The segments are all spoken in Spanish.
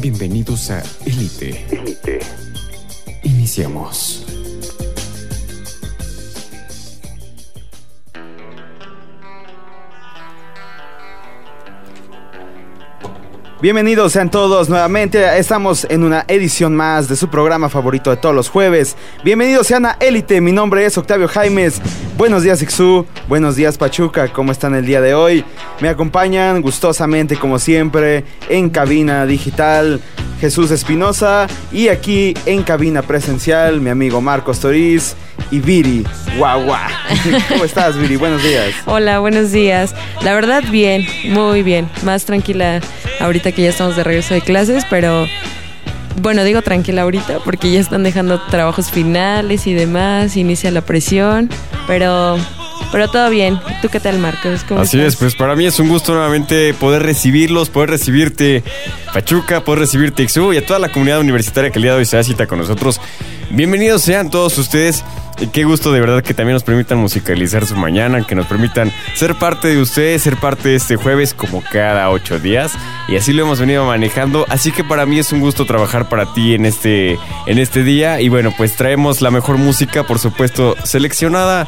Bienvenidos a Elite. Elite. Iniciamos. Bienvenidos sean todos nuevamente. Estamos en una edición más de su programa favorito de todos los jueves. Bienvenidos sean a Élite. Mi nombre es Octavio Jaimes. Buenos días, Ixú. Buenos días, Pachuca. ¿Cómo están el día de hoy? Me acompañan gustosamente, como siempre, en cabina digital. Jesús Espinosa y aquí en cabina presencial mi amigo Marcos Toriz y Viri guau guau. ¿Cómo estás Viri? Buenos días. Hola, buenos días. La verdad bien, muy bien. Más tranquila ahorita que ya estamos de regreso de clases, pero bueno, digo tranquila ahorita porque ya están dejando trabajos finales y demás, inicia la presión, pero pero todo bien. ¿Tú qué tal, Marcos? Así es, pues para mí es un gusto nuevamente poder recibirlos, poder recibirte Pachuca, poder recibirte Ixu y a toda la comunidad universitaria que el día de hoy se da cita con nosotros. Bienvenidos sean todos ustedes. Y qué gusto de verdad que también nos permitan musicalizar su mañana, que nos permitan ser parte de ustedes, ser parte de este jueves como cada ocho días. Y así lo hemos venido manejando. Así que para mí es un gusto trabajar para ti en este, en este día. Y bueno, pues traemos la mejor música, por supuesto, seleccionada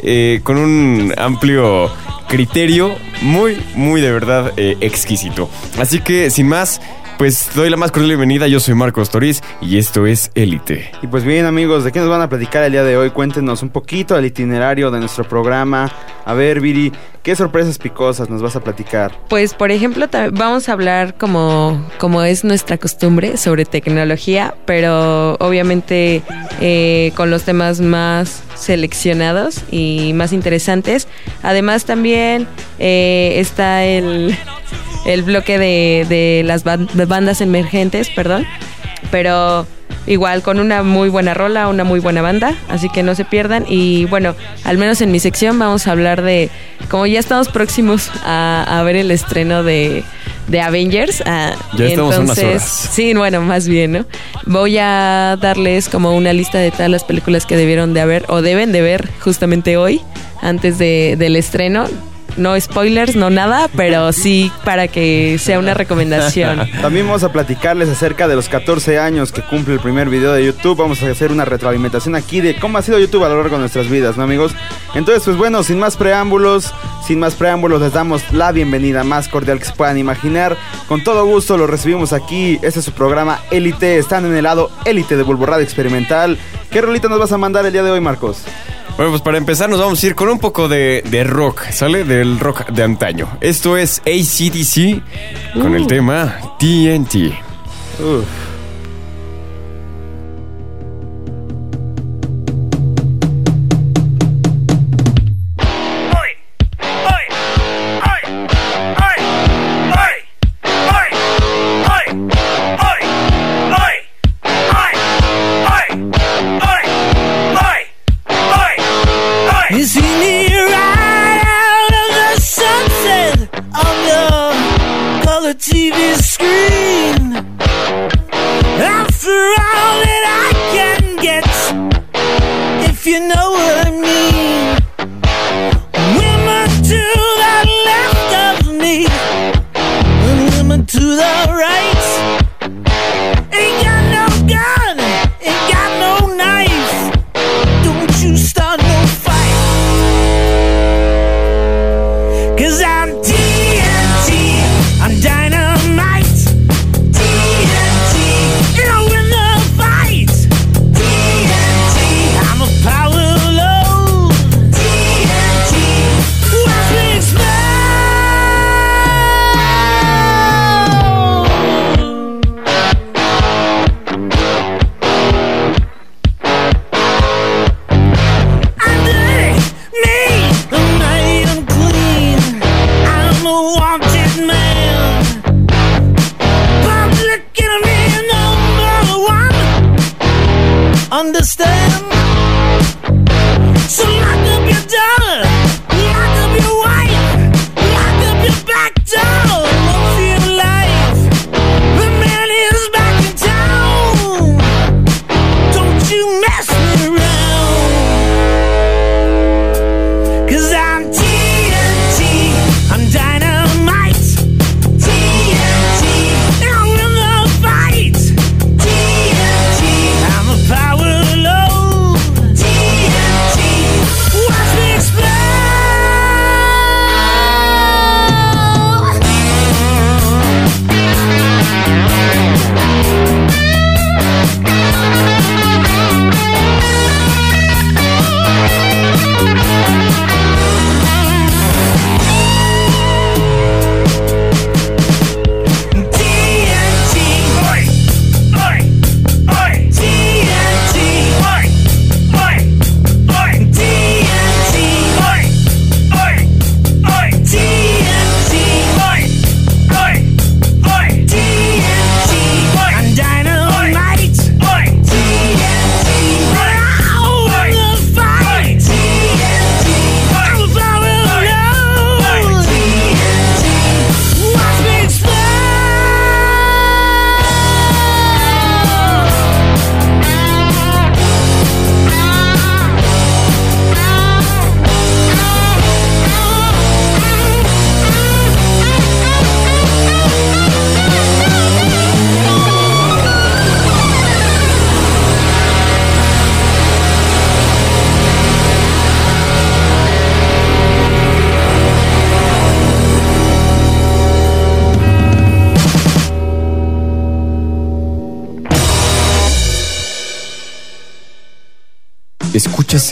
eh, con un amplio criterio, muy, muy de verdad eh, exquisito. Así que, sin más, pues doy la más cordial bienvenida, yo soy Marcos Toriz y esto es Élite. Y pues bien amigos, ¿de qué nos van a platicar el día de hoy? Cuéntenos un poquito del itinerario de nuestro programa. A ver, Viri, ¿qué sorpresas picosas nos vas a platicar? Pues por ejemplo, vamos a hablar como, como es nuestra costumbre sobre tecnología, pero obviamente eh, con los temas más seleccionados y más interesantes. Además también eh, está el el bloque de, de las bandas emergentes, perdón. Pero igual con una muy buena rola, una muy buena banda, así que no se pierdan. Y bueno, al menos en mi sección vamos a hablar de, como ya estamos próximos a, ver el estreno de, de Avengers. Ah, ya estamos entonces, unas horas. Sí, bueno, más bien, ¿no? Voy a darles como una lista de todas las películas que debieron de haber o deben de ver justamente hoy, antes de, del estreno no spoilers, no nada, pero sí para que sea una recomendación. También vamos a platicarles acerca de los 14 años que cumple el primer video de YouTube. Vamos a hacer una retroalimentación aquí de cómo ha sido YouTube a lo largo de nuestras vidas, ¿no, amigos? Entonces, pues bueno, sin más preámbulos, sin más preámbulos, les damos la bienvenida más cordial que se puedan imaginar. Con todo gusto los recibimos aquí. Este es su programa Élite. Están en el lado Élite de Bulborrada Experimental. ¿Qué rolita nos vas a mandar el día de hoy, Marcos? Bueno, pues para empezar nos vamos a ir con un poco de, rock, ¿sale? Del rock de antaño. Esto es ACDC con el uh. tema TNT. Escuchas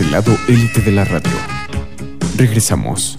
el lado élite de la radio. Regresamos.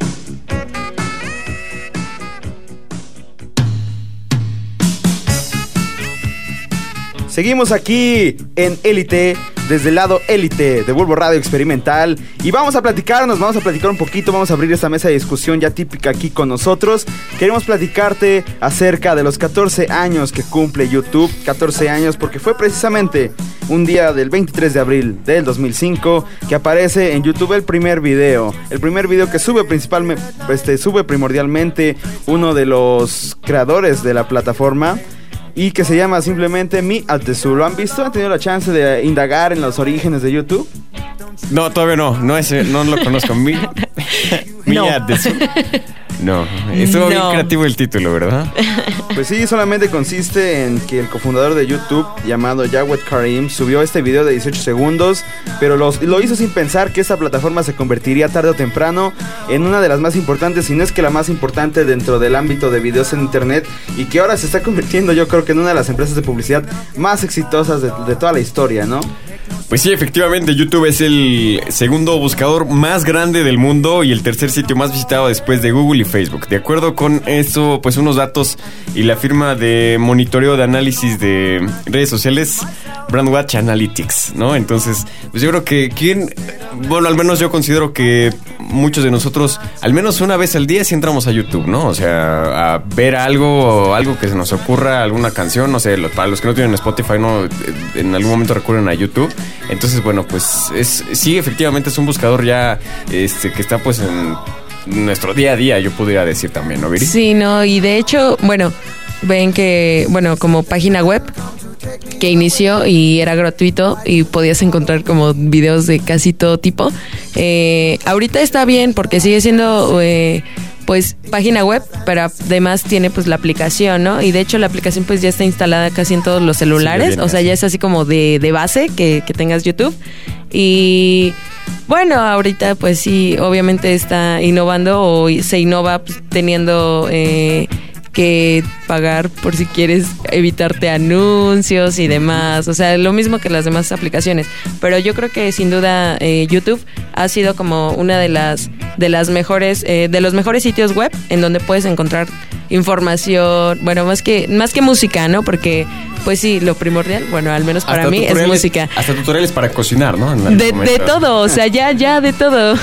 Seguimos aquí en Élite, desde el lado Élite de Bulbo Radio Experimental. Y vamos a platicarnos, vamos a platicar un poquito, vamos a abrir esta mesa de discusión ya típica aquí con nosotros. Queremos platicarte acerca de los 14 años que cumple YouTube. 14 años porque fue precisamente un día del 23 de abril del 2005 que aparece en YouTube el primer video. El primer video que sube principalmente, este, sube primordialmente uno de los creadores de la plataforma y que se llama simplemente Mi Altesu. ¿Lo han visto? ¿Han tenido la chance de indagar en los orígenes de YouTube? No, todavía no. No, ese, no lo conozco. Mi, mi No. No, estuvo bien creativo el título, ¿verdad? Pues sí, solamente consiste en que el cofundador de YouTube, llamado Jawed Karim, subió este video de 18 segundos, pero los- lo hizo sin pensar que esta plataforma se convertiría tarde o temprano en una de las más importantes, si no es que la más importante dentro del ámbito de videos en Internet, y que ahora se está convirtiendo yo creo que en una de las empresas de publicidad más exitosas de, de toda la historia, ¿no? Pues sí, efectivamente, YouTube es el segundo buscador más grande del mundo y el tercer sitio más visitado después de Google y Facebook. De acuerdo con esto, pues unos datos y la firma de monitoreo de análisis de redes sociales, Brandwatch Analytics, ¿no? Entonces, pues yo creo que quien, bueno, al menos yo considero que muchos de nosotros, al menos una vez al día, sí entramos a YouTube, ¿no? O sea, a ver algo, algo que se nos ocurra, alguna canción, no sé, para los que no tienen Spotify, no, en algún momento recurren a YouTube. Entonces, bueno, pues es, sí, efectivamente es un buscador ya, este, que está pues en nuestro día a día, yo pudiera decir también, ¿no, Viri? Sí, no, y de hecho, bueno, ven que, bueno, como página web que inició y era gratuito y podías encontrar como videos de casi todo tipo. Eh, ahorita está bien porque sigue siendo eh, pues página web, pero además tiene pues la aplicación, ¿no? Y de hecho la aplicación pues ya está instalada casi en todos los celulares, o sea, ya es así como de, de base que, que tengas YouTube. Y bueno, ahorita pues sí, obviamente está innovando o se innova pues, teniendo eh, que pagar por si quieres evitarte anuncios y demás. O sea, lo mismo que las demás aplicaciones. Pero yo creo que sin duda eh, YouTube ha sido como una de las de las mejores eh, de los mejores sitios web en donde puedes encontrar información, bueno, más que más que música, ¿no? Porque pues sí, lo primordial, bueno, al menos para Hasta mí es música. Hasta tutoriales para cocinar, ¿no? De, todo, o sea, ya, ya, de todo.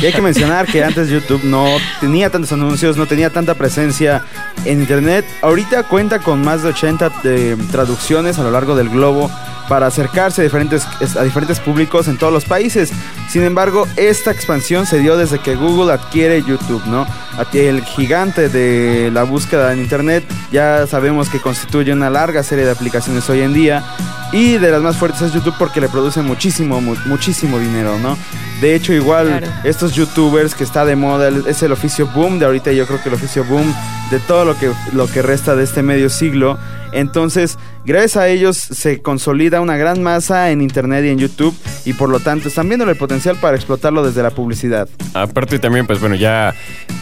Y hay que mencionar que antes YouTube no tenía tantos anuncios, no tenía tanta presencia en internet. Ahorita cuenta con más de 80 de traducciones a lo largo del globo para acercarse a diferentes, a diferentes públicos en todos los países. Sin embargo, esta expansión se dio desde que Google adquiere YouTube, ¿no? El gigante de la búsqueda en internet ya sabemos que constituye una larga serie de aplicaciones hoy en día y de las más fuertes es YouTube porque le produce muchísimo, mu- muchísimo dinero, ¿no? De hecho, igual Claro. estos youtubers que está de moda es el oficio boom de ahorita yo creo que el oficio boom de todo lo que lo que resta de este medio siglo entonces gracias a ellos se consolida una gran masa en internet y en YouTube y por lo tanto están viendo el potencial para explotarlo desde la publicidad Aparte también, pues bueno, ya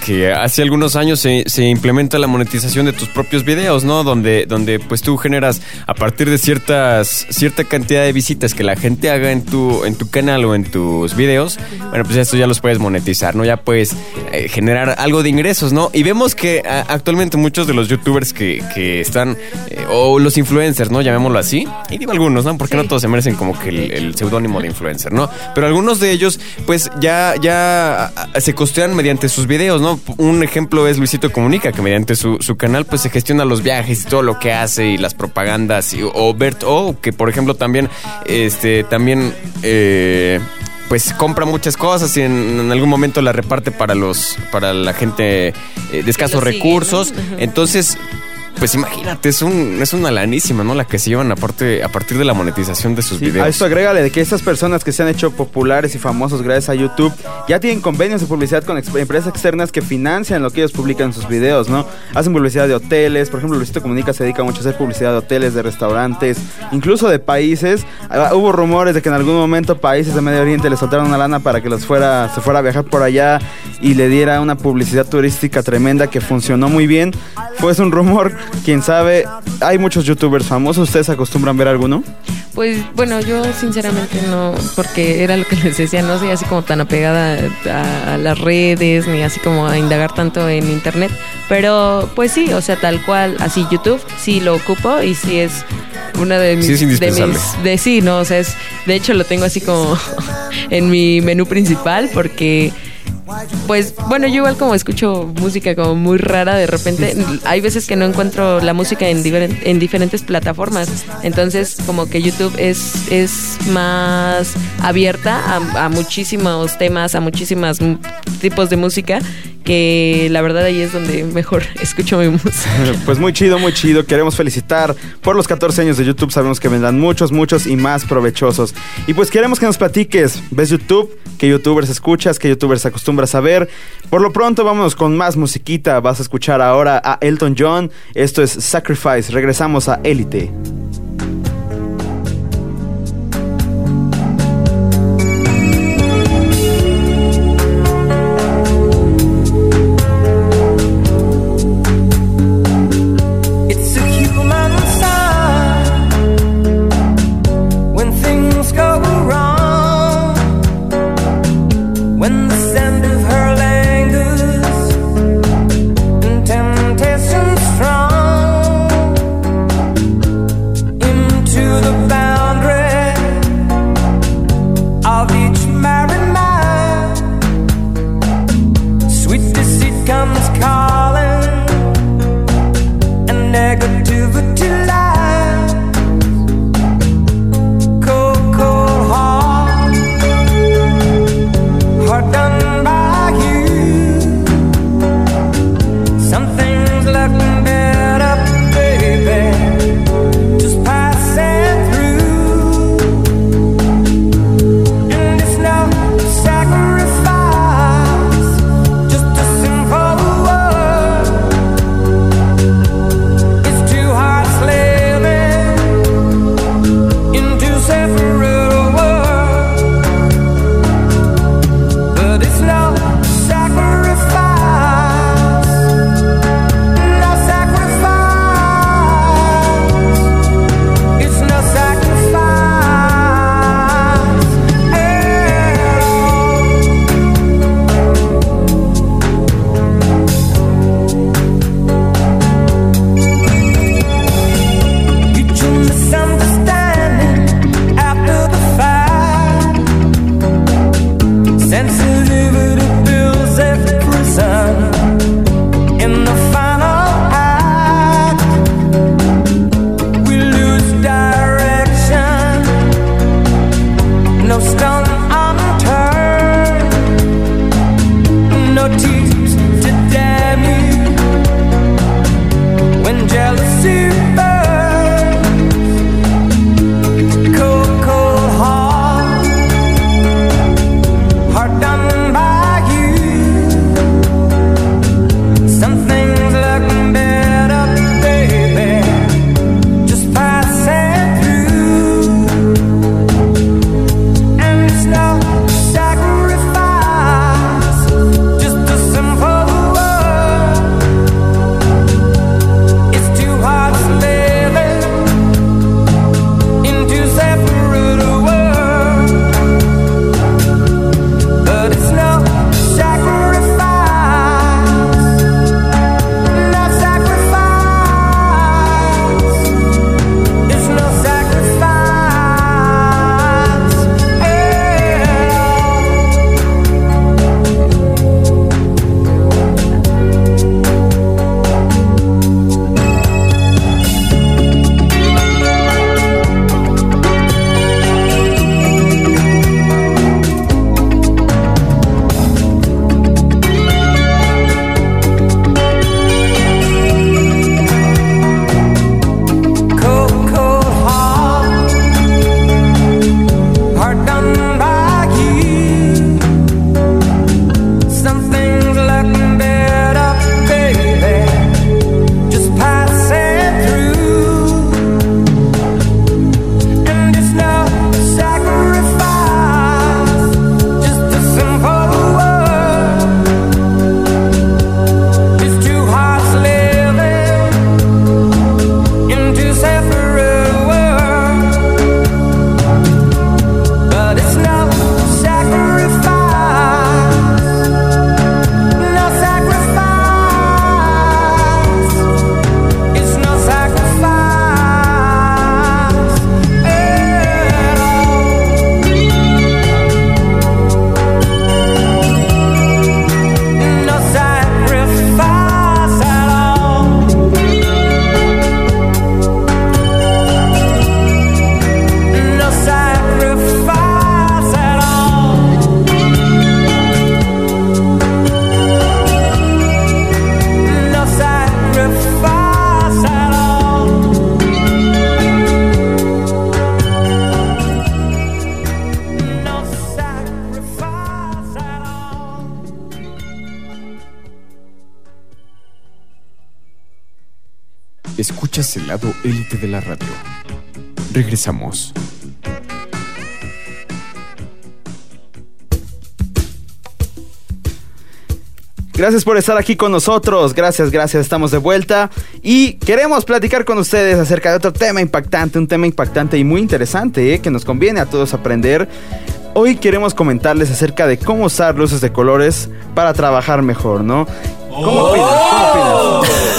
que hace algunos años se, implementa la monetización de tus propios videos, ¿no? Donde, donde pues tú generas a partir de ciertas, cierta cantidad de visitas que la gente haga en tu, en tu canal o en tus videos, bueno, pues esto ya los puedes monetizar, ¿no? Ya puedes eh, generar algo de ingresos, ¿no? Y vemos que actualmente muchos de los youtubers que, que están, eh, o los influencers, ¿no? Llamémoslo así. Y digo algunos, ¿no? Porque no todos se merecen como que el, el seudónimo de influencer, ¿no? Pero algunos de ellos, pues ya, ya se costean mediante sus videos, ¿no? Un ejemplo es Luisito Comunica, que mediante su, su canal, pues se gestiona los viajes y todo lo que hace y las propagandas. y- o Bert O, que por ejemplo también, este, también, eh, pues compra muchas cosas y en, en algún momento la reparte para los para la gente eh, de escasos sigue, recursos. Entonces, pues imagínate, es un es una lanísima, ¿no? La que se llevan aparte a partir de la monetización de sus Sí, videos. a esto agrégale de que estas personas que se han hecho populares y famosos gracias a YouTube ya tienen convenios de publicidad con empresas externas que financian lo que ellos publican en sus videos, ¿no? Hacen publicidad de hoteles, por ejemplo, Luisito Comunica se dedica mucho a hacer publicidad de hoteles, de restaurantes, incluso de países. Ah, Hubo rumores de que en algún momento países de Medio Oriente le soltaron una lana para que los fuera, se fuera a viajar por allá y le diera una publicidad turística tremenda que funcionó muy bien. Fue es un rumor, quién sabe. Hay muchos youtubers famosos, ¿ustedes acostumbran ver alguno? Pues bueno, yo sinceramente no, porque era lo que les decía, no soy así como tan apegada a, a, las redes, ni así como a indagar tanto en internet, pero pues sí, o sea, tal cual, así YouTube, sí lo ocupo y sí es una de mis... Sí, es indispensable. De, mis, de sí, no, o sea, es, de hecho lo tengo así como en mi menú principal porque pues bueno, yo igual como escucho música como muy rara de repente, hay veces que no encuentro la música en, diferent, en diferentes plataformas, entonces como que YouTube es, es más abierta a, a muchísimos temas, a muchísimos tipos de música que la verdad ahí es donde mejor escucho mi música. Pues muy chido, muy chido. Queremos felicitar por los 14 años de YouTube. Sabemos que vendrán muchos, muchos y más provechosos. Y pues queremos que nos platiques. ¿Ves YouTube? ¿Qué youtubers escuchas? ¿Qué youtubers acostumbras a ver? Por lo pronto vámonos con más musiquita. Vas a escuchar ahora a Elton John. Esto es Sacrifice. Regresamos a Élite. Escuchas el lado élite de la radio. Regresamos. Gracias por estar aquí con nosotros. Gracias, gracias. Estamos de vuelta y queremos platicar con ustedes acerca de otro tema impactante, un tema impactante y muy interesante ¿eh? que nos conviene a todos aprender. Hoy queremos comentarles acerca de cómo usar luces de colores para trabajar mejor, ¿no? ¿Cómo opinas? ¿Cómo opinas?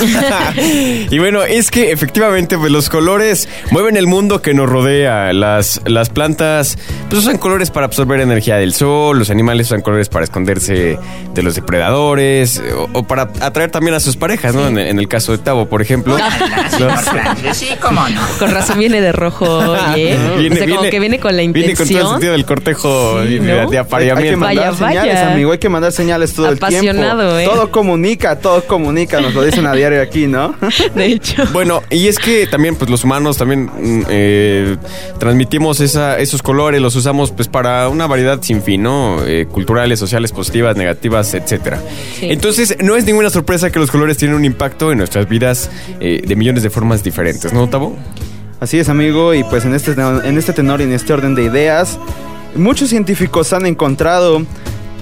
y bueno, es que efectivamente pues, los colores mueven el mundo que nos rodea. Las, las plantas pues, usan colores para absorber energía del sol, los animales usan colores para esconderse de los depredadores o, o para atraer también a sus parejas, ¿no? En, en el caso de Tavo, por ejemplo. Los- Sí, cómo no. Con razón viene de rojo, oye. o sea, como que viene con la Viene con todo el intención. sentido del cortejo Sí, de, de ¿no? Hay, hay que apareamiento. mandar Vaya, vaya. señales, amigo. Hay que mandar señales todo el tiempo. Apasionado, ¿eh? Todo comunica, todo comunica. Nos lo dicen a diario aquí, ¿no? De hecho. Bueno, y es que también, pues los humanos también mm, eh, transmitimos esa, esos colores, los usamos pues para una variedad sin fin, ¿no? Eh, culturales, sociales, positivas, negativas, etcétera. Sí. Entonces, no es ninguna sorpresa que los colores tienen un impacto en nuestras vidas eh, de millones de formas diferentes, ¿no, Tavo? Así es, amigo, y pues en este, en este tenor y en este orden de ideas, muchos científicos han encontrado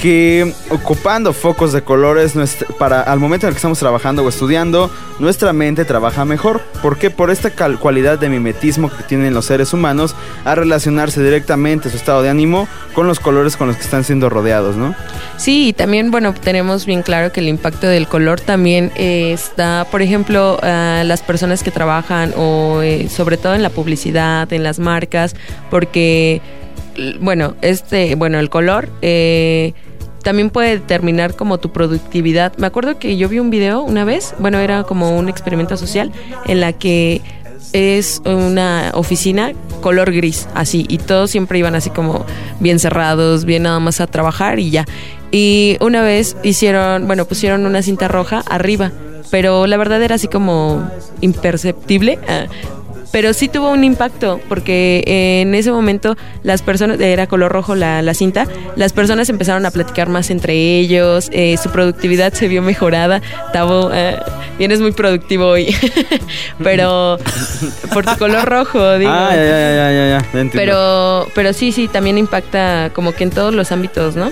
que ocupando focos de colores para al momento en el que estamos trabajando o estudiando, nuestra mente trabaja mejor. ¿Por qué? Por esta cualidad de mimetismo que tienen los seres humanos a relacionarse directamente su estado de ánimo con los colores con los que están siendo rodeados, ¿no? Sí, y también, bueno, tenemos bien claro que el impacto del color también eh, está, por ejemplo, las personas que trabajan o eh, sobre todo en la publicidad, en las marcas, porque, bueno, este, bueno, el color eh, también puede determinar como tu productividad. Me acuerdo que yo vi un video una vez, bueno, era como un experimento social en la que es una oficina color gris, así, y todos siempre iban así como bien cerrados, bien nada más a trabajar y ya. Y una vez hicieron, bueno, pusieron una cinta roja arriba, pero la verdad era así como imperceptible. Ah, pero sí tuvo un impacto porque en ese momento las personas, era color rojo la, la cinta, las personas empezaron a platicar más entre ellos, eh, su productividad se vio mejorada. Tavo, eh, vienes muy productivo hoy, pero por tu color rojo, digo. Ah, ya, ya, ya, ya, ya. Pero, pero sí, sí, también impacta como que en todos los ámbitos, ¿no?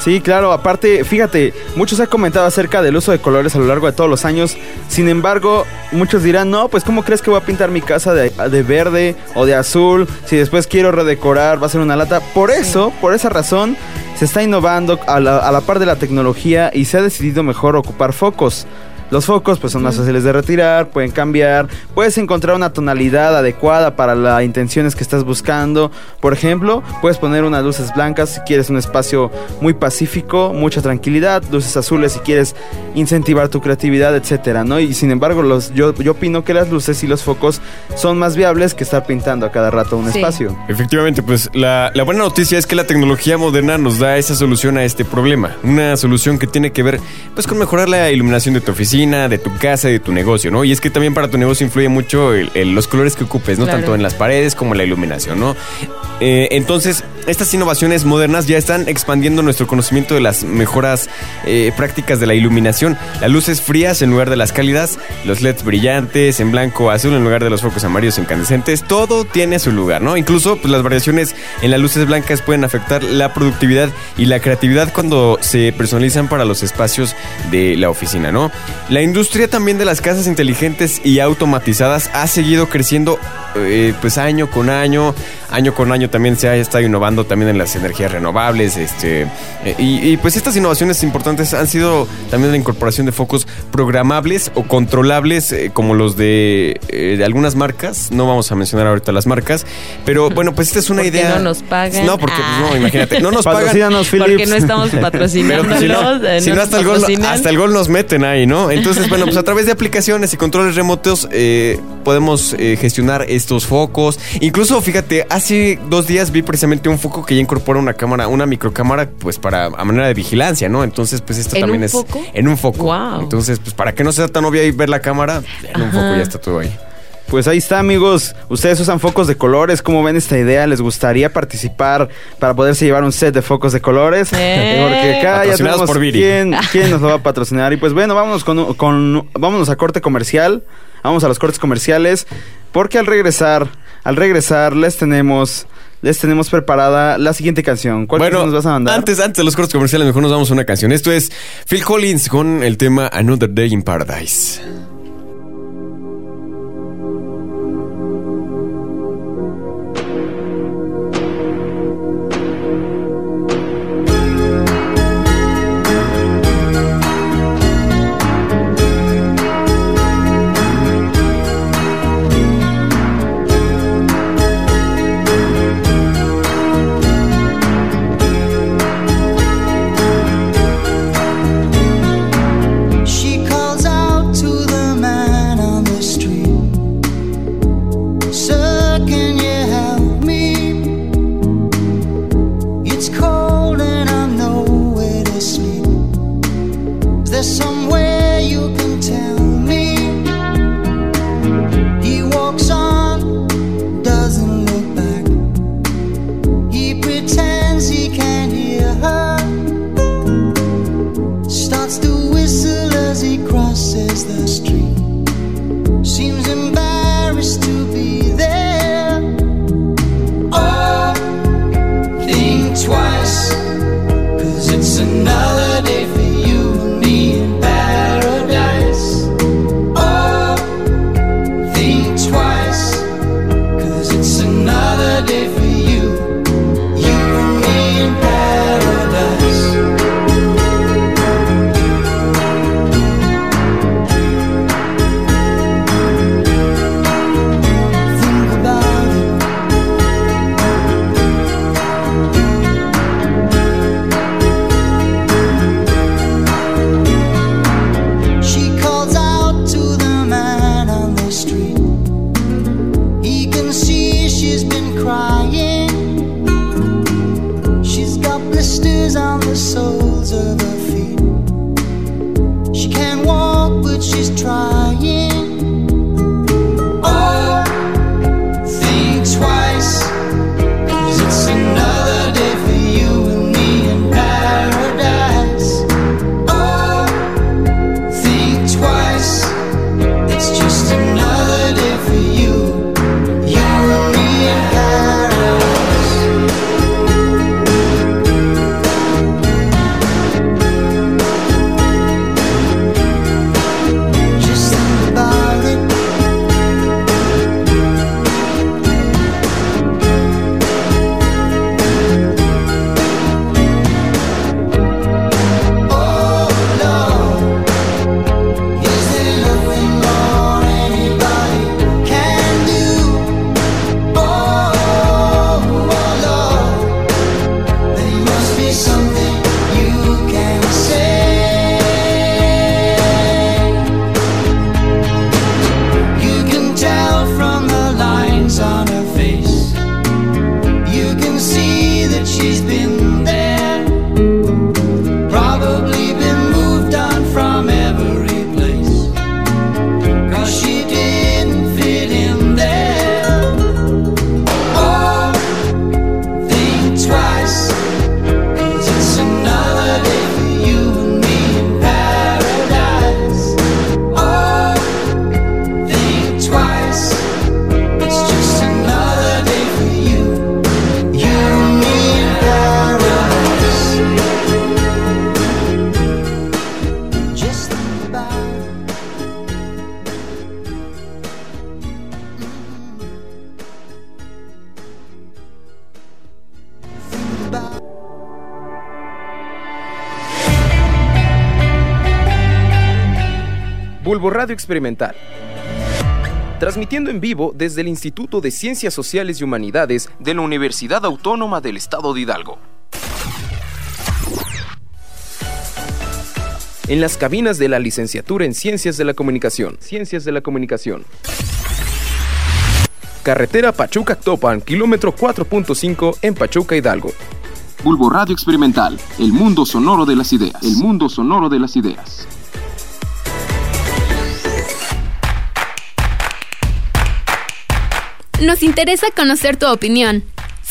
Sí, claro, aparte, fíjate, muchos han comentado acerca del uso de colores a lo largo de todos los años. Sin embargo, muchos dirán, no, pues ¿cómo crees que voy a pintar mi casa de, de verde o de azul? Si después quiero redecorar, va a ser una lata. Por eso, por esa razón, se está innovando a la, a la par de la tecnología y se ha decidido mejor ocupar focos. Los focos pues son más fáciles de retirar, pueden cambiar, puedes encontrar una tonalidad adecuada para las intenciones que estás buscando. Por ejemplo, puedes poner unas luces blancas si quieres un espacio muy pacífico, mucha tranquilidad, luces azules si quieres incentivar tu creatividad, etcétera, ¿no? Y sin embargo, los, yo, yo opino que las luces y los focos son más viables que estar pintando a cada rato un Sí. espacio. Efectivamente, pues la, la buena noticia es que la tecnología moderna nos da esa solución a este problema. Una solución que tiene que ver pues con mejorar la iluminación de tu oficina, de tu casa y de tu negocio, ¿no? Y es que también para tu negocio influye mucho el- el- los colores que ocupes, ¿no? Claro. Tanto en las paredes como en la iluminación, ¿no? Eh, entonces, estas innovaciones modernas ya están expandiendo nuestro conocimiento de las mejoras eh, prácticas de la iluminación. Las luces frías en lugar de las cálidas, los LEDs brillantes, en blanco o azul en lugar de los focos amarillos incandescentes, todo tiene su lugar, ¿no? Incluso pues, las variaciones en las luces blancas pueden afectar la productividad y la creatividad cuando se personalizan para los espacios de la oficina, ¿no? La industria también de las casas inteligentes y automatizadas ha seguido creciendo eh, pues año con año, año con año también se ha estado innovando también en las energías renovables, este eh, y, y, pues estas innovaciones importantes han sido también la incorporación de focos programables o controlables eh, como los de, eh, de algunas marcas, no vamos a mencionar ahorita las marcas, pero bueno, pues esta es una idea. no nos pagan. No, porque pues, no, Ah. imagínate, no nos pagan. Porque no estamos patrocinando. Pero pues, si no, si no, hasta, el gol, hasta el gol nos meten ahí, ¿no? Entonces, bueno, pues a través de aplicaciones y controles remotos eh, podemos eh, gestionar estos focos. Incluso, fíjate, hace dos días vi precisamente un foco que ya incorpora una cámara, una microcámara, pues para a manera de vigilancia, ¿no? Entonces, pues esto ¿En también un es foco? en un foco. Guau. Entonces, pues para que no sea tan obvia y ver la cámara, en un foco ya está todo ahí. Pues ahí está, amigos. Ustedes usan focos de colores. ¿Cómo ven esta idea? ¿Les gustaría participar para poderse llevar un set de focos de colores? Eh. Porque acá ya tenemos por Viri. quién, quién nos lo va a patrocinar. Y pues bueno, vámonos con, con vámonos a corte comercial. Vamos a los cortes comerciales porque al regresar, al regresar les tenemos les tenemos preparada la siguiente canción. ¿Cuál bueno, nos vas a mandar? Antes, antes de los cortes comerciales, mejor nos vamos a una canción. Esto es Phil Collins con el tema Another Day in Paradise. Experimental. Transmitiendo en vivo desde el Instituto de Ciencias Sociales y Humanidades de la Universidad Autónoma del Estado de Hidalgo. En las cabinas de la licenciatura en Ciencias de la Comunicación. Ciencias de la Comunicación. Carretera Pachuca-Actopan, kilómetro 4.5 en Pachuca, Hidalgo. Bulbo Radio Experimental, el mundo sonoro de las ideas. El mundo sonoro de las ideas. Nos interesa conocer tu opinión.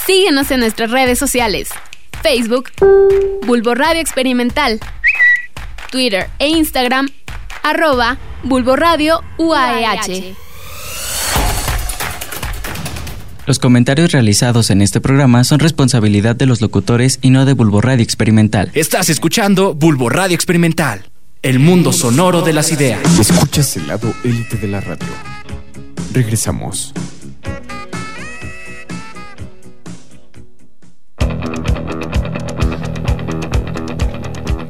Síguenos en nuestras redes sociales. Facebook, Bulbo Radio Experimental. Twitter e Instagram, arroba Bulbo Radio UAEH. Los comentarios realizados en este programa son responsabilidad de los locutores y no de Bulbo Radio Experimental. Estás escuchando Bulbo Radio Experimental, el mundo sonoro de las ideas. Escuchas el lado élite de la radio. Regresamos.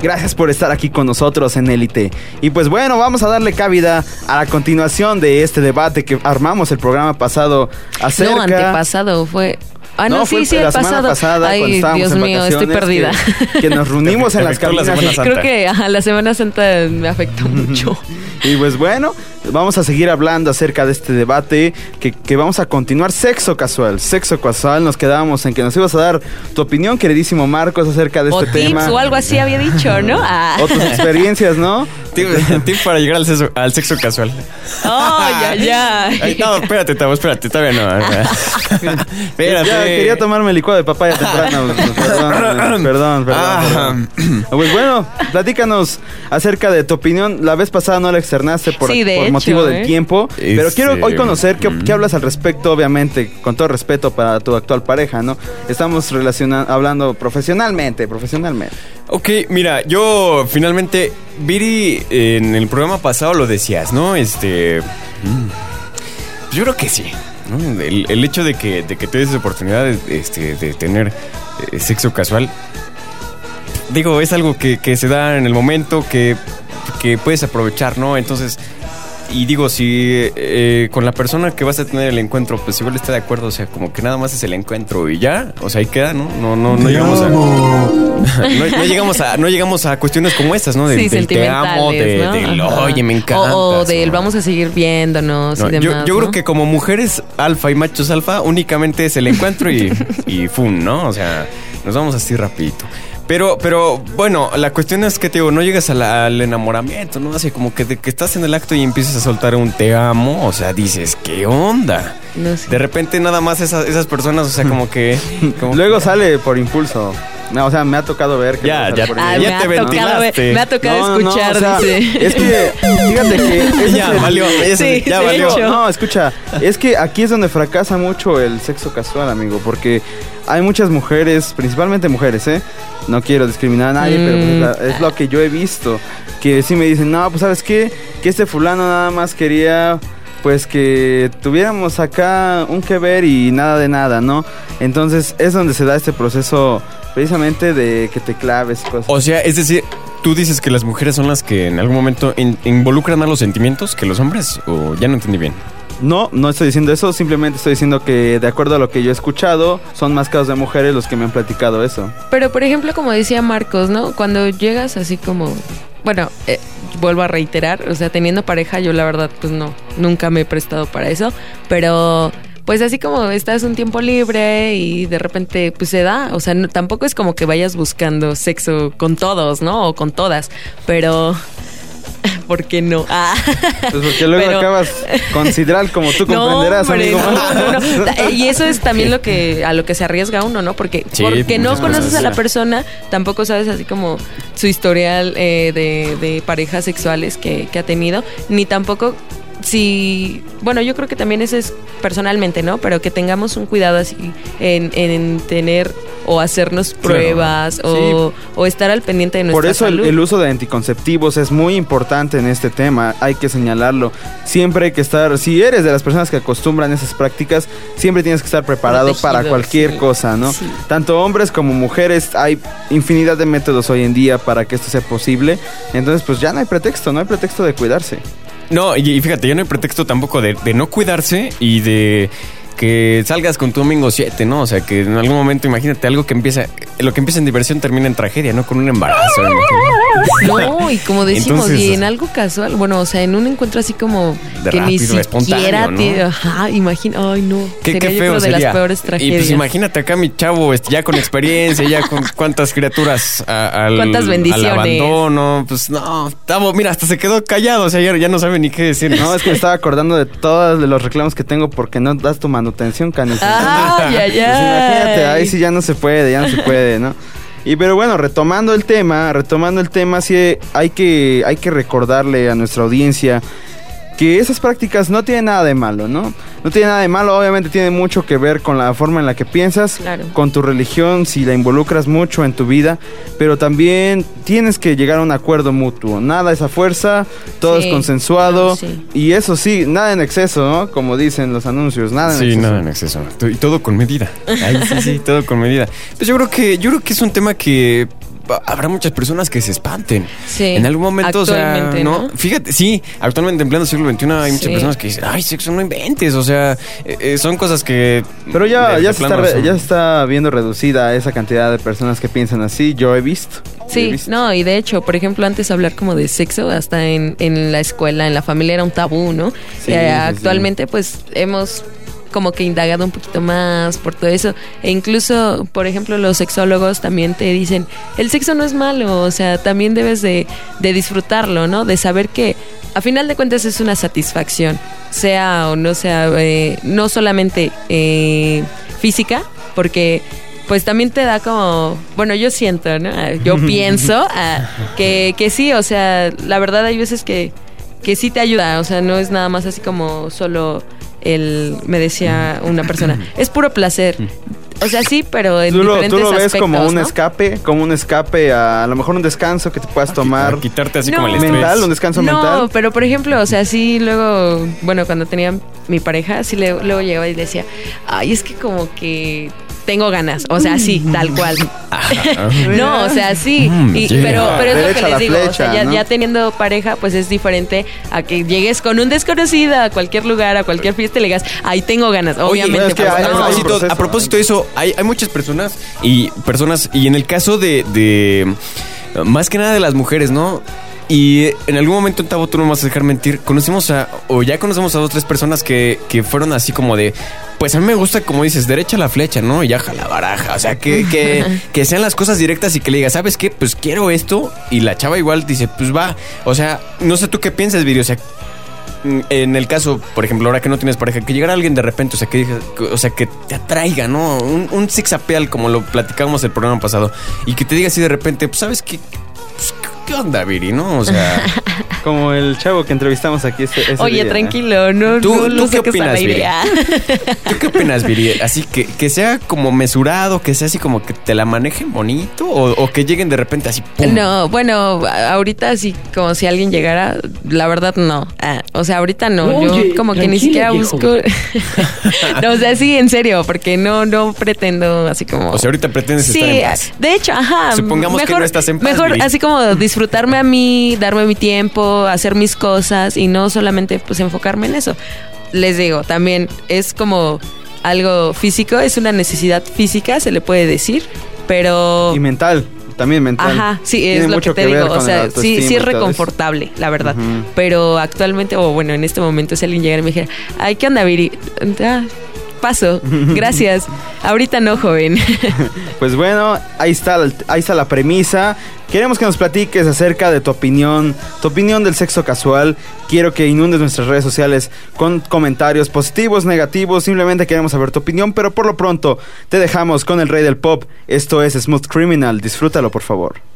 Gracias por estar aquí con nosotros en Élite. Y pues bueno, vamos a darle cabida a la continuación de este debate que armamos el programa pasado acerca... No, antepasado, fue... Ah, no, fue sí, sí, la el semana pasado. pasada, cuando Ay, estábamos Dios en mío, estoy perdida. Que, que nos reunimos en las la cabinas. Semana Santa. Creo que ajá, la Semana Santa me afectó mucho. Y pues bueno, vamos a seguir hablando acerca de este debate que, que vamos a continuar. Sexo casual, sexo casual. Nos quedábamos en que nos ibas a dar tu opinión, queridísimo Marcos, acerca de o este tips tema. o algo así había dicho, ¿no? Ah. O tus experiencias, ¿no? Tip, tip para llegar al sexo, al sexo casual. Oh, ya, ya. Ay, no, espérate, Tavo, espérate, todavía no. espérate. Ya quería tomarme el licuado de papaya temprano. perdón, perdón, perdón. Perdón. Pues bueno, platícanos acerca de tu opinión. La vez pasada no la externaste por, Sí, de por hecho, motivo del ¿eh? tiempo. Pero Este, quiero hoy conocer qué, mm. qué hablas al respecto, obviamente, con todo respeto para tu actual pareja, ¿no? Estamos relaciona- hablando profesionalmente, profesionalmente. Ok, mira, yo finalmente, Viri, en el programa pasado lo decías, ¿no? Este. mm, yo creo que sí. El, hecho de que, de que te des oportunidad de, este, de tener eh, sexo casual, digo, es algo que, que se da en el momento, que, que puedes aprovechar, ¿no? Entonces. Y digo, si eh, con la persona que vas a tener el encuentro, pues igual está de acuerdo, o sea, como que nada más es el encuentro y ya, o sea, ahí queda, ¿no? No, no, no llegamos a. no, no llegamos a no llegamos a cuestiones como estas, ¿no? Del, Sí, del te amo, de, del ¿no? Ajá. oye, me encanta. O, o del vamos a seguir viéndonos No, y yo, demás. yo creo que como mujeres alfa y machos alfa únicamente es el encuentro y, y fun, ¿no? O sea, nos vamos así rapidito. Pero, pero, bueno, la cuestión es que te digo, no llegas a la- al enamoramiento, ¿no? Así como que, de que estás en el acto y empiezas a soltar un te amo, o sea, dices, ¿qué onda? No sé. De repente nada más esas, esas personas, o sea, como que... como Luego sale por impulso. No, o sea, me ha tocado ver que Ya, ya. te ha tocado, ver- ventilaste. me ha tocado No, no, no, escuchar, o sea, dice. Es que, fíjate que. Ya, es el- valió, ese- Sí, ya valió. hecho. No, escucha, es que aquí es donde fracasa mucho el sexo casual, amigo, porque hay muchas mujeres, principalmente mujeres, ¿eh? No quiero discriminar a nadie, pero pues, Mm. la- es lo que yo he visto, que sí me dicen, no, pues sabes qué, que este fulano nada más quería, pues que tuviéramos acá un que ver y nada de nada, ¿no? Entonces es donde se da este proceso precisamente de que te claves y cosas. O sea, es decir, tú dices que las mujeres son las que en algún momento in- involucran más los sentimientos que los hombres, o ya no entendí bien. No, no estoy diciendo eso, simplemente estoy diciendo que de acuerdo a lo que yo he escuchado, son más casos de mujeres los que me han platicado eso. Pero, por ejemplo, como decía Marcos, ¿no? Cuando llegas así como... Bueno, eh, vuelvo a reiterar, o sea, teniendo pareja, yo la verdad, pues no, nunca me he prestado para eso, pero... Pues así como estás un tiempo libre y de repente pues se da, o sea, no- tampoco es como que vayas buscando sexo con todos, ¿no? O con todas, pero ¿por qué no? Ah. Pues porque luego Pero- acabas con sidral como tú comprenderás, hombre, amigo. no, no, no. Y eso es también lo que a lo que se arriesga uno, ¿no? Porque Sí, porque no conoces a la persona, tampoco sabes así como su historial eh, de, de parejas sexuales que, que ha tenido, ni tampoco si, bueno, yo creo que también eso es personalmente, ¿no? Pero que tengamos un cuidado así en, en tener o hacernos pruebas o, o estar al pendiente de nuestra Por eso el, salud. el uso de anticonceptivos es muy importante en este tema, hay que señalarlo. Siempre hay que estar, si eres de las personas que acostumbran esas prácticas, siempre tienes que estar preparado Protegido, para cualquier sí. cosa, ¿no? Sí. Tanto hombres como mujeres, hay infinidad de métodos hoy en día para que esto sea posible. Entonces, pues ya no hay pretexto, no hay pretexto de cuidarse. No, y, y fíjate, ya no hay pretexto tampoco de, de no cuidarse y de que salgas con tu domingo 7, ¿no? O sea, que en algún momento, imagínate, algo que empieza, lo que empieza en diversión termina en tragedia, ¿no? Con un embarazo. imagínate. No, y como decimos, Entonces, y en algo casual, bueno, o sea, en un encuentro así como De que ni rápido, siquiera espontáneo, te, ¿no? ajá, imagina, ay no, Qué, sería qué yo feo de las peores y tragedias. pues imagínate acá mi chavo este, ya con experiencia, ya con cuántas criaturas a- al, Cuántas bendiciones. al abandono. Pues no, Tavo, mira, hasta se quedó callado, o sea, ya, ya no sabe ni qué decir. No, es que me estaba acordando de todos de los reclamos que tengo porque no das tu manutención, canita. Ay, ay, Pues imagínate, ahí ay. sí ya no se puede, ya no se puede, ¿no? Y pero bueno, retomando el tema, retomando el tema, sí hay que, hay que recordarle a nuestra audiencia que esas prácticas no tienen nada de malo, ¿no? No tiene nada de malo, obviamente tiene mucho que ver con la forma en la que piensas, Claro. con tu religión, si la involucras mucho en tu vida, pero también tienes que llegar a un acuerdo mutuo. Nada es a fuerza, todo Sí, es consensuado no, sí. y eso sí, nada en exceso, ¿no? Como dicen los anuncios, nada en Sí, exceso. nada en exceso. Y todo con medida. Ahí sí, sí, todo con medida. Pues yo creo que, yo creo que es un tema que habrá muchas personas que se espanten. Sí. En algún momento, o sea, Actualmente, ¿no? ¿no? Fíjate, sí, actualmente en pleno siglo XXI hay muchas Sí. personas que dicen, ay, sexo no inventes, o sea, eh, eh, son cosas que... Pero ya, de- ya, de se está, son- ya se está viendo reducida esa cantidad de personas que piensan así. Yo he visto. He Sí, visto. no, y de hecho, por ejemplo, antes hablar como de sexo, hasta en, en la escuela, en la familia era un tabú, ¿no? Sí, Eh, sí, actualmente, pues, hemos como que indagado un poquito más por todo eso. E incluso, por ejemplo, los sexólogos también te dicen, el sexo no es malo, o sea, también debes de, de disfrutarlo, ¿no? De saber que a final de cuentas es una satisfacción, sea o no sea, eh, no solamente eh, física, porque pues también te da como, bueno, yo siento, ¿no? Ah, Yo pienso ah, que, que sí, o sea, la verdad hay veces que, que sí te ayuda, o sea, no es nada más así como solo el, me decía una persona, es puro placer. O sea, sí, pero en Tú lo, diferentes tú lo ves como un ¿no? escape, como un escape a, a lo mejor un descanso que te puedas tomar. a quitarte así No. como el estrés. mental, un descanso no, mental. pero por ejemplo, o sea, sí, luego, bueno, cuando tenía mi pareja, sí le- luego llegaba y decía, ay, es que como que tengo ganas, o sea, sí, tal cual. no, o sea, sí, Mm, y- yeah. pero, pero es lo que les digo, o sea, ya, ¿no? ya teniendo pareja, pues es diferente a que llegues con un desconocido a cualquier lugar, a cualquier fiesta y le digas, ay, tengo ganas, Oye, obviamente. es que pues, hay- a, no. hay un propósito, proceso, a propósito de eso, hay, hay muchas personas y personas, y en el caso de, de más que nada de las mujeres, ¿no? Y en algún momento, Tavo, tú no me vas a dejar mentir, conocemos a, o ya conocemos a dos, tres personas que, que fueron así como de, pues a mí me gusta, como dices, derecha la flecha, ¿no? Y ya la baraja, o sea, que, que, que sean las cosas directas y que le digas, ¿sabes qué? Pues quiero esto, y la chava igual dice, pues va, o sea, no sé tú qué piensas, Viri, o sea, Mm, en el caso, por ejemplo, ahora que no tienes pareja, que llegara alguien de repente, o sea, que, diga- o sea, que te atraiga, ¿no? Un, un appeal, como lo platicábamos el programa pasado, y que te diga así de repente, pues, ¿sabes qué? Pues, ¿qué- ¿Qué onda, Viri, no? O sea, Como el chavo que entrevistamos aquí ese Oye, día. tranquilo, no, ¿Tú- no tú lo qué opinas. Viri? ¿tú qué opinas, Viri? Así que, que sea como mesurado, que sea así como que te la manejen bonito, o, o que lleguen de repente así, ¡pum! No, bueno, ahorita así como si alguien llegara, la verdad no. Ah, o sea, ahorita no. Oye, Yo como que ni siquiera viejo. busco. no, o sea, sí, en serio, porque no, no pretendo así como. O sea, ahorita pretendes sí, estar en paz. de hecho, ajá. Supongamos que no estás en paz, Mejor Viri. así como disfrutarme a mí, darme mi tiempo, hacer mis cosas y no solamente pues enfocarme en eso. Les digo, también es como algo físico, es una necesidad física, se le puede decir, pero Y mental, también mental. Ajá, sí, Tiene es lo que te digo. O sea, sí, es reconfortable, la verdad. Pero actualmente, o bueno, en este momento, si alguien llegara y me dijera, ay, ¿qué onda, Viri? Ah, paso, gracias. Ahorita no, joven. Pues bueno, ahí está, ahí está la premisa. Queremos que nos platiques acerca de tu opinión, tu opinión del sexo casual. Quiero que inundes nuestras redes sociales con comentarios positivos, negativos. Simplemente queremos saber tu opinión, pero por lo pronto te dejamos con el rey del pop. Esto es Smooth Criminal. Disfrútalo, por favor.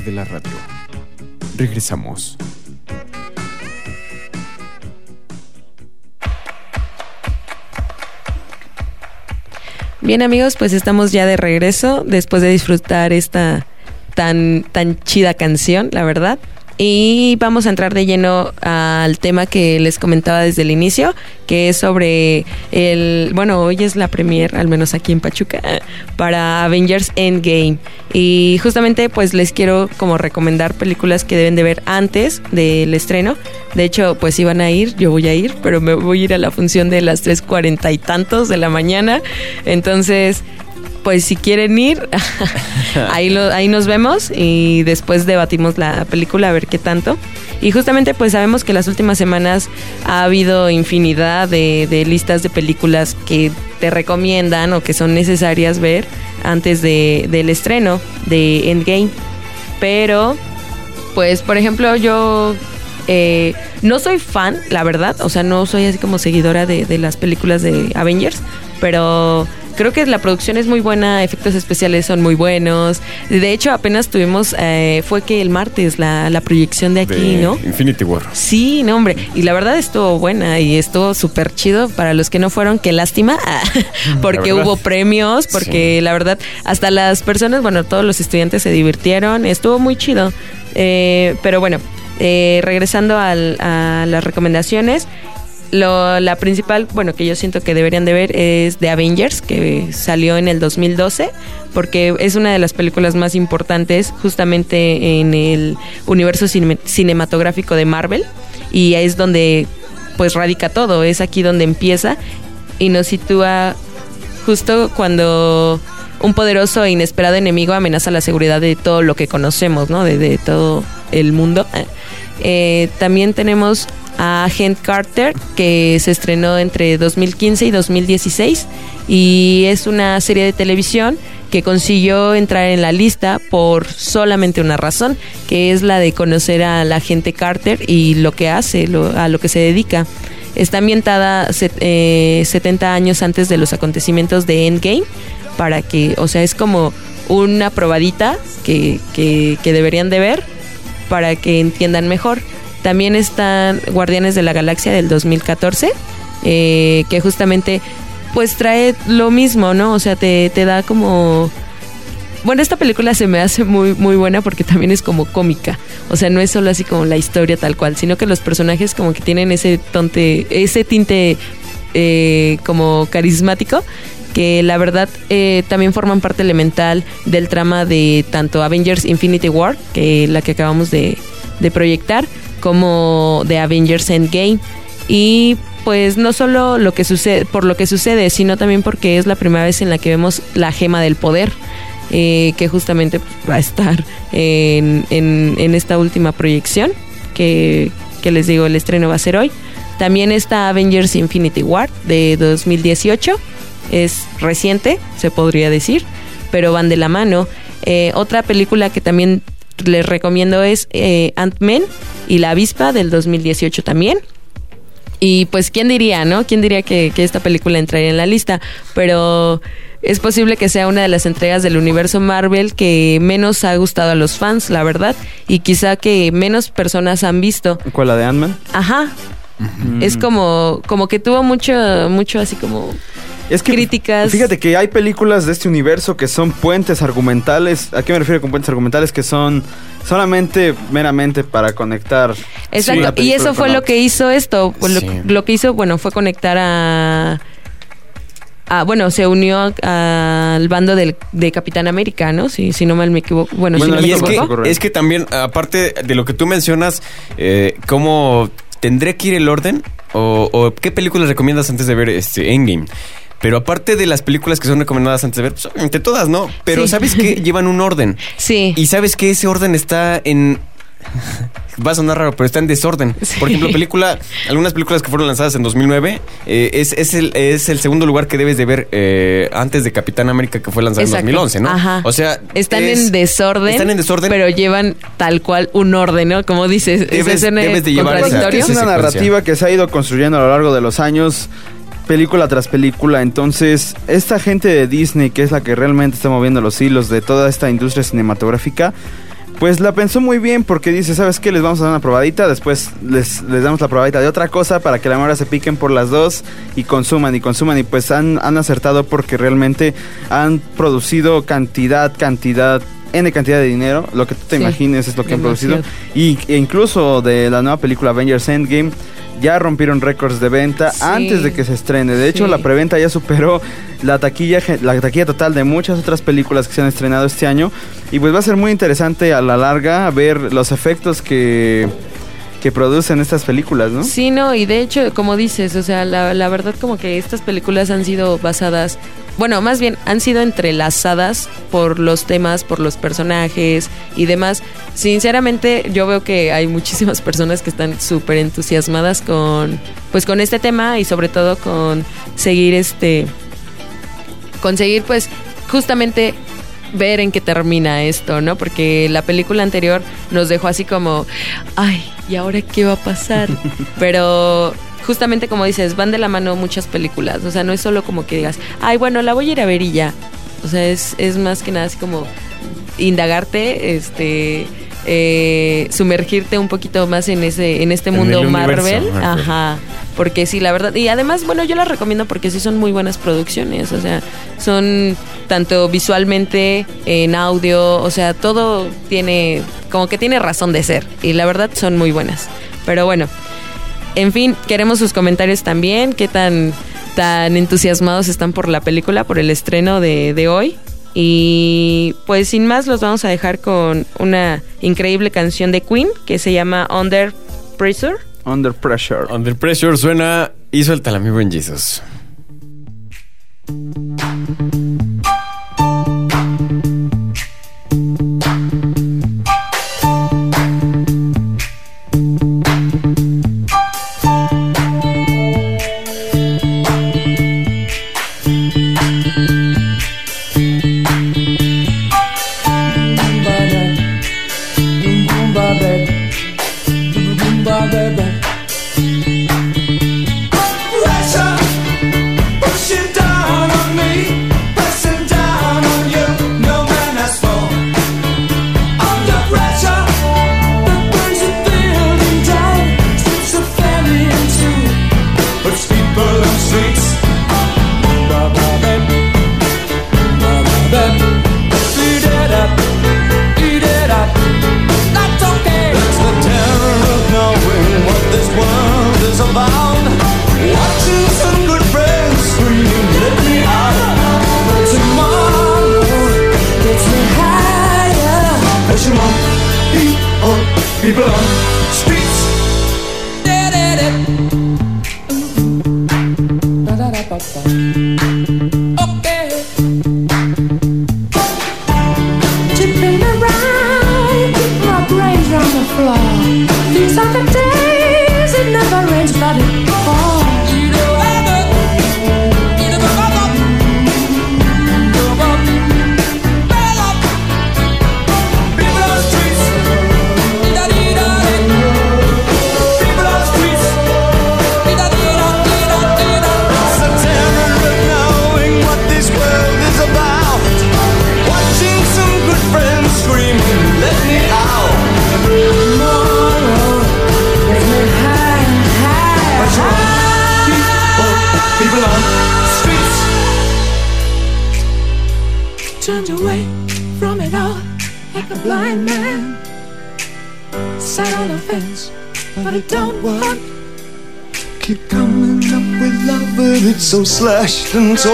De la radio. Regresamos. Bien amigos, pues estamos ya de regreso después de disfrutar esta tan, tan chida canción, la verdad. Y vamos a entrar de lleno al tema que les comentaba desde el inicio, que es sobre el, bueno, hoy es la premier, al menos aquí en Pachuca, para Avengers Endgame. Y justamente pues les quiero como recomendar películas que deben de ver antes del estreno. De hecho, pues iban a ir, yo voy a ir, pero me voy a ir a la función de las 3.40 y tantos de la mañana. Entonces, pues si quieren ir, ahí, lo, ahí nos vemos y después debatimos la película a ver qué tanto. Y justamente pues sabemos que las últimas semanas ha habido infinidad de, de listas de películas que te recomiendan o que son necesarias ver antes de, del estreno de Endgame. Pero, pues por ejemplo yo eh, no soy fan, la verdad, o sea, no soy así como seguidora de, de las películas de Avengers, pero creo que la producción es muy buena, efectos especiales son muy buenos. De hecho, apenas tuvimos, eh, fue que el martes la, la proyección de aquí, De ¿no? Infinity War. Sí, no, hombre. Y la verdad estuvo buena y estuvo súper chido. Para los que no fueron, qué lástima. porque hubo premios, porque la verdad, hasta las personas, bueno, todos los estudiantes se divirtieron. Estuvo muy chido. Eh, pero bueno, eh, regresando al- a las recomendaciones. Lo, la principal, bueno, que yo siento que deberían de ver es The Avengers, que salió en el 2012, porque es una de las películas más importantes justamente en el universo cine- cinematográfico de Marvel y es donde pues radica todo, es aquí donde empieza y nos sitúa justo cuando un poderoso e inesperado enemigo amenaza la seguridad de todo lo que conocemos, ¿no? De, de todo el mundo. Eh, también tenemos a Agent Carter, que se estrenó entre 2015 y 2016 y es una serie de televisión que consiguió entrar en la lista por solamente una razón, que es la de conocer a la agente Carter y lo que hace, a lo que se dedica. Está ambientada set- eh, 70 años antes de los acontecimientos de Endgame, para que, o sea, es como una probadita que, que, que deberían de ver para que entiendan mejor. También están Guardianes de la Galaxia del 2014, eh, que justamente pues trae lo mismo, ¿no? O sea, te, da como... Bueno, esta película se me hace muy, muy buena porque también es como cómica. O sea, no es solo así como la historia tal cual, sino que los personajes como que tienen ese tonte, ese tinte eh, como carismático que la verdad eh, también forman parte elemental del trama de tanto Avengers Infinity War, que la que acabamos de proyectar, como de Avengers Endgame. Y pues no solo lo que sucede, por lo que sucede, sino también porque es la primera vez en la que vemos la gema del poder. eh, que justamente va a estar en, en- esta última proyección, que, que les digo, el estreno va a ser hoy. También está Avengers Infinity War de 2018, es reciente, se podría decir, pero van de la mano. Eh, otra película que también les recomiendo es eh, Ant-Man y la avispa del 2018 también. Y pues, ¿quién diría, no? ¿Quién diría que, que esta película entraría en la lista? Pero es posible que sea una de las entregas del universo Marvel que menos ha gustado a los fans, la verdad. Y quizá que menos personas han visto. ¿Cuál la de Ant-Man? Ajá. Es como, como que tuvo mucho, mucho así como Es que críticas. Fíjate que hay películas de este universo que son puentes argumentales. ¿A qué me refiero con puentes argumentales? Que son solamente meramente para conectar. Exacto, y eso fue lo que hizo esto. pues, Sí. Lo, lo que hizo, bueno, fue conectar a. a- bueno, se unió al bando del, de Capitán América, ¿no? Si, si no mal me equivoco. Bueno, Bueno, si no me y es que, es que también, aparte de lo que tú mencionas, eh, ¿cómo tendré que ir el orden? O, o qué películas recomiendas antes de ver este Endgame? Pero aparte de las películas que son recomendadas antes de ver, pues obviamente todas, ¿no? Pero Sí. ¿sabes que Llevan un orden. Sí. Y sabes que ese orden está en... Va a sonar raro, pero está en desorden. Sí. Por ejemplo, película, algunas películas que fueron lanzadas en 2009 eh, es, es, el, es el segundo lugar que debes de ver eh, antes de Capitán América que fue lanzada Exacto. en 2011, ¿no? Ajá. O sea, Están es- en desorden. Están en desorden. Pero llevan tal cual un orden, ¿no? Como dices, Debes- ¿es ese debes de llevar esa- contradictorio? Es una narrativa que se ha ido construyendo a lo largo de los años película tras película. Entonces, esta gente de Disney, que es la que realmente está moviendo los hilos de toda esta industria cinematográfica, pues la pensó muy bien porque dice, ¿sabes qué? Les vamos a dar una probadita, después les, les damos la probadita de otra cosa para que la mora se piquen por las dos y consuman y consuman. Y pues han, han acertado porque realmente han producido cantidad, cantidad N cantidad de dinero, lo que tú te Sí, imagines es lo que han producido. Y e incluso de la nueva película Avengers Endgame ya rompieron récords de venta Sí. antes de que se estrene. De hecho, Sí. la preventa ya superó la taquilla la taquilla total de muchas otras películas que se han estrenado este año y pues va a ser muy interesante a la larga ver los efectos que que producen estas películas, ¿no? Sí, no, y de hecho, como dices, o sea, la, la verdad como que estas películas han sido basadas, bueno, más bien han sido entrelazadas por los temas, por los personajes y demás. Sinceramente, yo veo que hay muchísimas personas que están súper entusiasmadas con, pues, con este tema y sobre todo con seguir este, conseguir, pues, justamente ver en qué termina esto, ¿no? Porque la película anterior nos dejó así como, ay, ¿y ahora qué va a pasar? Pero justamente como dices, van de la mano muchas películas, o sea, no es solo como que digas, ay, bueno, la voy a ir a ver y ya. O sea, es, es más que nada así como indagarte, este, eh, sumergirte un poquito más en ese, en este En mundo universo, Marvel. Marvel. Ajá. Porque sí, la verdad. Y además, bueno, yo las recomiendo porque sí son muy buenas producciones. O sea, son tanto visualmente, en audio, o sea, todo tiene, como que tiene razón de ser. Y la verdad son muy buenas. Pero bueno, en fin, queremos sus comentarios también. ¿Qué tan, tan entusiasmados están por la película, por el estreno de, de hoy? Y pues sin más, los vamos a dejar con una increíble canción de Queen que se llama Under Pressure. Under Pressure. Under Pressure suena y suelta mi buen Jesus. 一生中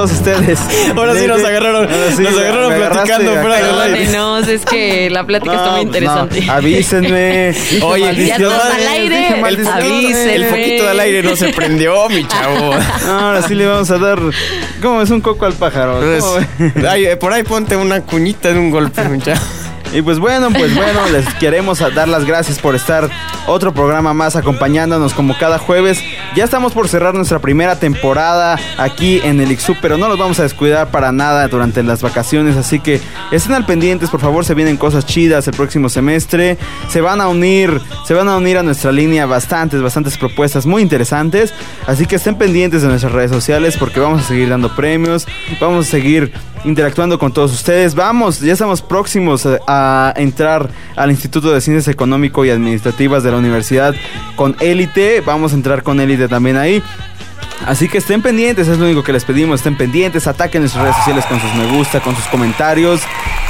todos ustedes. Ahora sí nos agarraron- sí, nos agarraron platicando fuera del aire. Perdónenos, es que la plática está muy No, no, interesante. avísenme. Oye, al aire. El avísenme. El foquito del aire no se prendió, mi chavo. Ahora sí le vamos a dar. ¿Cómo es un coco al pájaro? Pues, ay, por ahí ponte una cuñita de un golpe, mi chavo. Y pues bueno, pues bueno, les queremos dar las gracias por estar otro programa más acompañándonos como cada jueves. Ya estamos por cerrar nuestra primera temporada aquí en el Ixu, pero no los vamos a descuidar para nada durante las vacaciones, así que estén al pendientes, por favor, se vienen cosas chidas el próximo semestre. Se van a unir, se van a unir a nuestra línea bastantes, bastantes propuestas muy interesantes, así que estén pendientes de nuestras redes sociales porque vamos a seguir dando premios, vamos a seguir interactuando con todos ustedes. Vamos, ya estamos próximos a, a entrar al Instituto de Ciencias Económico y Administrativas de la Universidad con élite. Vamos a entrar con élite también ahí. Así que estén pendientes, es lo único que les pedimos, estén pendientes, ataquen nuestras redes sociales con sus me gusta, con sus comentarios.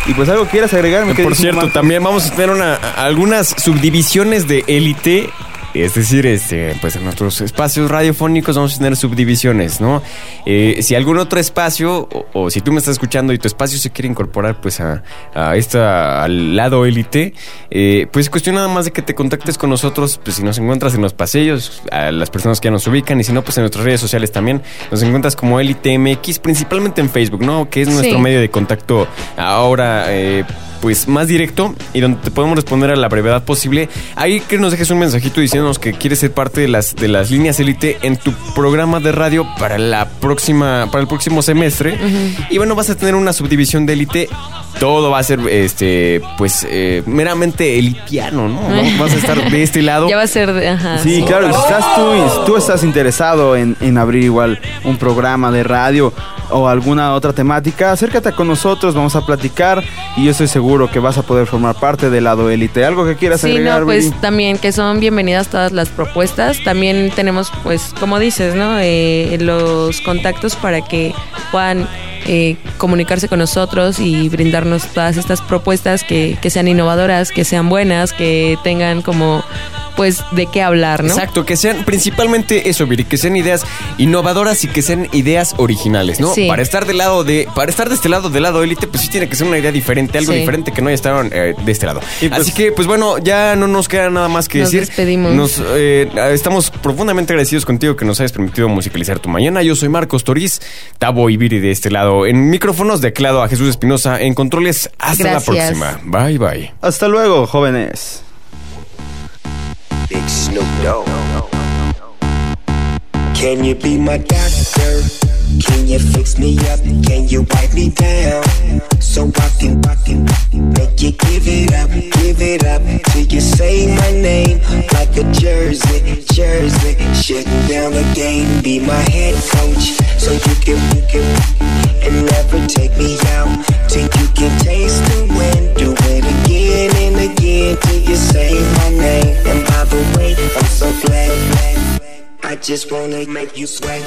Y pues algo que quieras agregar, mi Por cierto, Marcos? también vamos a tener una, algunas subdivisiones de élite. Es decir, este, pues en nuestros espacios radiofónicos vamos a tener subdivisiones, ¿no? Eh, si algún otro espacio, o, o si tú me estás escuchando y tu espacio se quiere incorporar, pues a, a esta, al lado élite, eh, pues es cuestión nada más de que te contactes con nosotros, pues si nos encuentras en los pasillos, a las personas que ya nos ubican, y si no, pues en nuestras redes sociales también, nos encuentras como élite MX, principalmente en Facebook, ¿no? Que es nuestro Sí. medio de contacto ahora, eh, pues más directo y donde te podemos responder a la brevedad posible. Ahí que nos dejes un mensajito diciéndonos que quieres ser parte de las de las líneas élite en tu programa de radio para la próxima para el próximo semestre. Y bueno, vas a tener una subdivisión de élite. Todo va a ser este pues eh, meramente elitiano, ¿no? ¿no? Vas a estar de este lado. Ya va a ser de, ajá. Sí, claro, si estás tú, tú estás interesado en, en abrir igual un programa de radio o alguna otra temática, acércate con nosotros, vamos a platicar y yo estoy seguro que vas a poder formar parte del lado élite. ¿Algo que quieras Sí, agregar, no, pues también que son bienvenidas todas las propuestas. También tenemos, pues, como dices, ¿no? Eh, los contactos para que puedan eh, comunicarse con nosotros y brindarnos todas estas propuestas que, que sean innovadoras, que sean buenas, que tengan como, pues, de qué hablar, ¿no? Exacto, que sean principalmente eso, Viri, que sean ideas innovadoras y que sean ideas originales, ¿no? Sí. Para estar del lado de, para estar de este lado del lado élite, pues sí tiene que ser una idea diferente, algo Sí. diferente que no haya estado eh, de este lado. Y pues- Así que, pues bueno, ya no nos queda nada más que Nos decir. despedimos. Nos, eh, estamos profundamente agradecidos contigo que nos hayas permitido musicalizar tu mañana. Yo soy Marcos Toriz, Tabo y Viri de este lado. En micrófonos de aquel lado a Jesús Espinosa. En controles, hasta Gracias. la próxima. Bye, bye. Hasta luego, jóvenes. Big Snoop Dogg. Can you be my doctor? Can you fix me up? Can you wipe me down? So I can, I can make you give it up, give it up till you say my name like a jersey, jersey. Shutting down the game, be my head coach, so you can, you can, and never take me out till you can taste the wind. Do it again and again till you say my name. And by the way, I'm so glad. I just wanna make you sweat.